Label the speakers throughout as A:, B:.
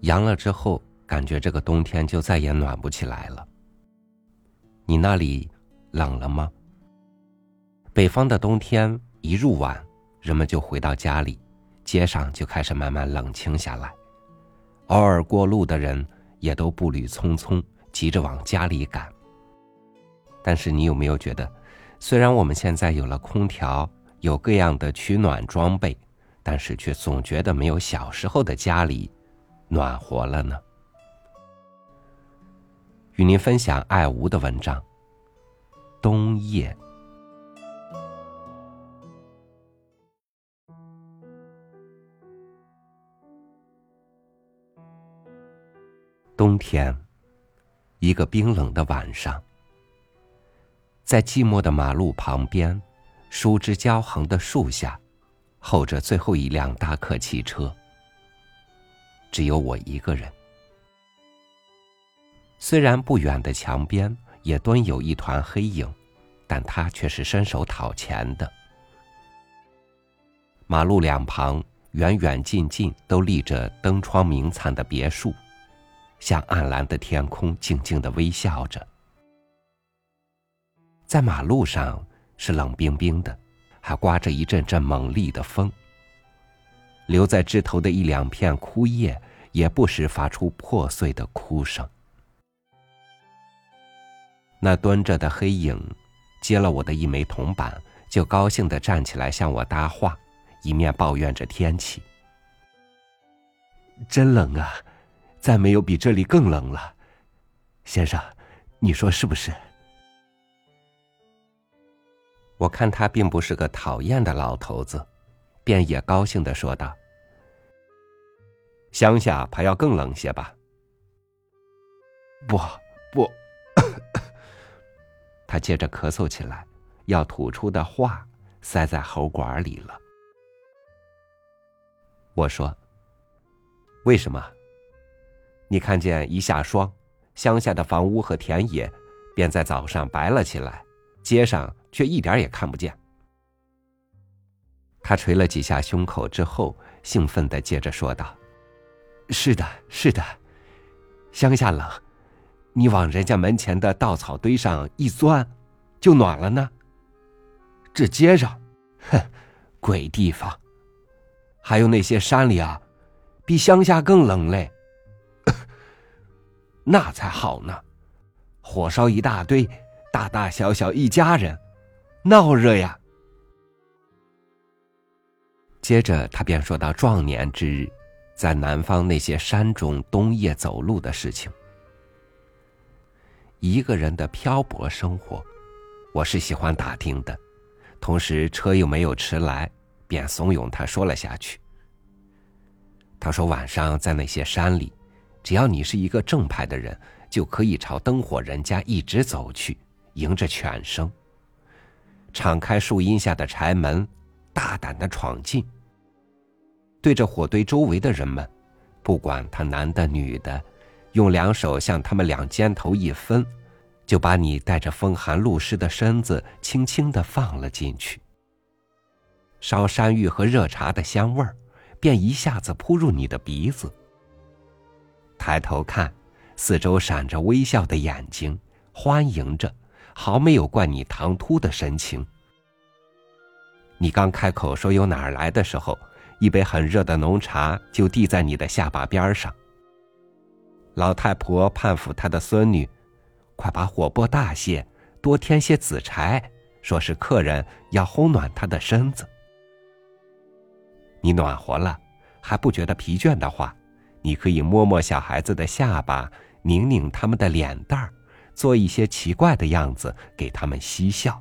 A: 阳了之后，感觉这个冬天就再也暖不起来了。你那里冷了吗？北方的冬天一入晚，人们就回到家里，街上就开始慢慢冷清下来。偶尔过路的人也都步履匆匆，急着往家里赶。但是你有没有觉得，虽然我们现在有了空调，有各样的取暖装备，但是却总觉得没有小时候的家里暖和了呢？与您分享爱吴的文章《冬夜》。冬天，一个冰冷的晚上，在寂寞的马路旁边，树枝交横的树下，候着最后一辆大客汽车。只有我一个人。虽然不远的墙边也蹲有一团黑影，但他却是伸手讨钱的。马路两旁，远远近近都立着灯窗明灿的别墅。向暗蓝的天空静静的微笑着，在马路上是冷冰冰的，还刮着一阵阵猛烈的风。留在枝头的一两片枯叶也不时发出破碎的哭声。那蹲着的黑影接了我的一枚铜板，就高兴的站起来向我搭话，一面抱怨着天气：“真冷啊！”再没有比这里更冷了，先生，你说是不是？我看他并不是个讨厌的老头子，便也高兴的说道：“乡下怕要更冷些吧？”不不，他接着咳嗽起来，要吐出的话塞在喉管里了。我说：“为什么？”你看见一下霜，乡下的房屋和田野便在早上白了起来，街上却一点也看不见。他捶了几下胸口之后，兴奋的接着说道：“是的，是的，乡下冷，你往人家门前的稻草堆上一钻，就暖了呢。这街上，哼，鬼地方，还有那些山里啊，比乡下更冷嘞。”那才好呢，火烧一大堆，大大小小一家人，闹热呀。接着他便说到壮年之日，在南方那些山中冬夜走路的事情。一个人的漂泊生活，我是喜欢打听的，同时车又没有迟来，便怂恿他说了下去。他说晚上在那些山里。只要你是一个正派的人，就可以朝灯火人家一直走去，迎着犬声，敞开树荫下的柴门，大胆的闯进。对着火堆周围的人们，不管他男的女的，用两手向他们两肩头一分，就把你带着风寒露湿的身子轻轻的放了进去。烧山芋和热茶的香味儿，便一下子扑入你的鼻子。抬头看，四周闪着微笑的眼睛，欢迎着，毫没有怪你唐突的神情。你刚开口说由哪儿来的时候，一杯很热的浓茶就递在你的下巴边上。老太婆盼抚她的孙女，快把火拨大些，多添些紫柴，说是客人要烘暖她的身子。你暖和了，还不觉得疲倦的话。你可以摸摸小孩子的下巴，拧拧他们的脸蛋儿，做一些奇怪的样子给他们嬉笑。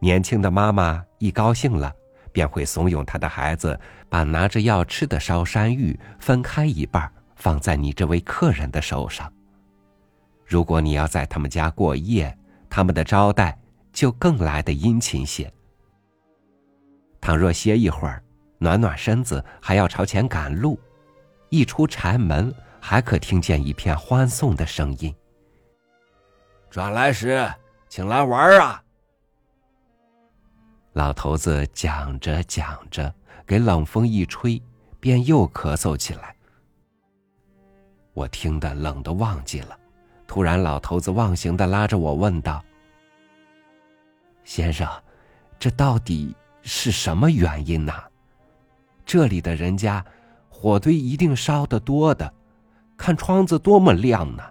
A: 年轻的妈妈一高兴了，便会怂恿他的孩子把拿着要吃的烧山芋分开一半，放在你这位客人的手上。如果你要在他们家过夜，他们的招待就更来的殷勤些。倘若歇一会儿。暖暖身子，还要朝前赶路。一出柴门，还可听见一片欢送的声音。
B: 转来时，请来玩啊！
A: 老头子讲着讲着，给冷风一吹，便又咳嗽起来，我听得冷的忘记了。突然，老头子忘形的拉着我问道：“先生，这到底是什么原因呢？这里的人家火堆一定烧得多的，看窗子多么亮呢。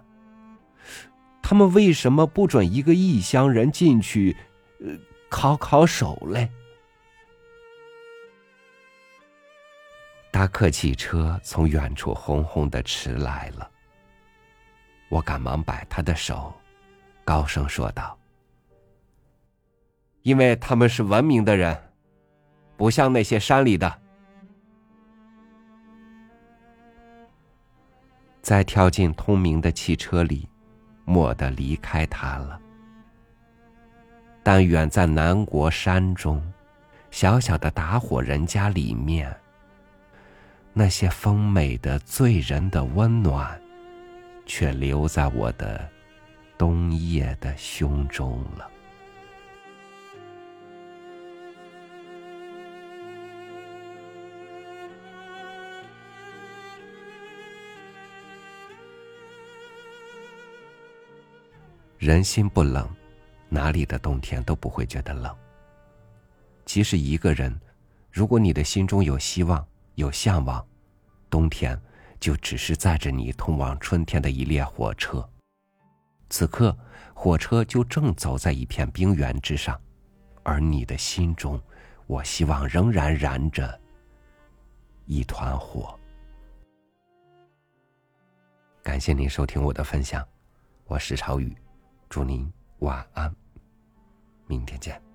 A: 他们为什么不准一个异乡人进去，呃，烤烤手嘞？”搭客汽车从远处轰轰的驰来了，我赶忙摆他的手，高声说道：“因为他们是文明的人，不像那些山里的。”再跳进通明的汽车里，蓦地离开他了。但远在南国山中，小小的打火人家里面。那些丰美的、醉人的温暖，却留在我的冬夜的胸中了。人心不冷，哪里的冬天都不会觉得冷。其实一个人，如果你的心中有希望。有向往，冬天就只是载着你通往春天的一列火车。此刻，火车就正走在一片冰原之上，而你的心中，我希望仍然燃着一团火。感谢您收听我的分享，我是朝雨，祝您晚安，明天见。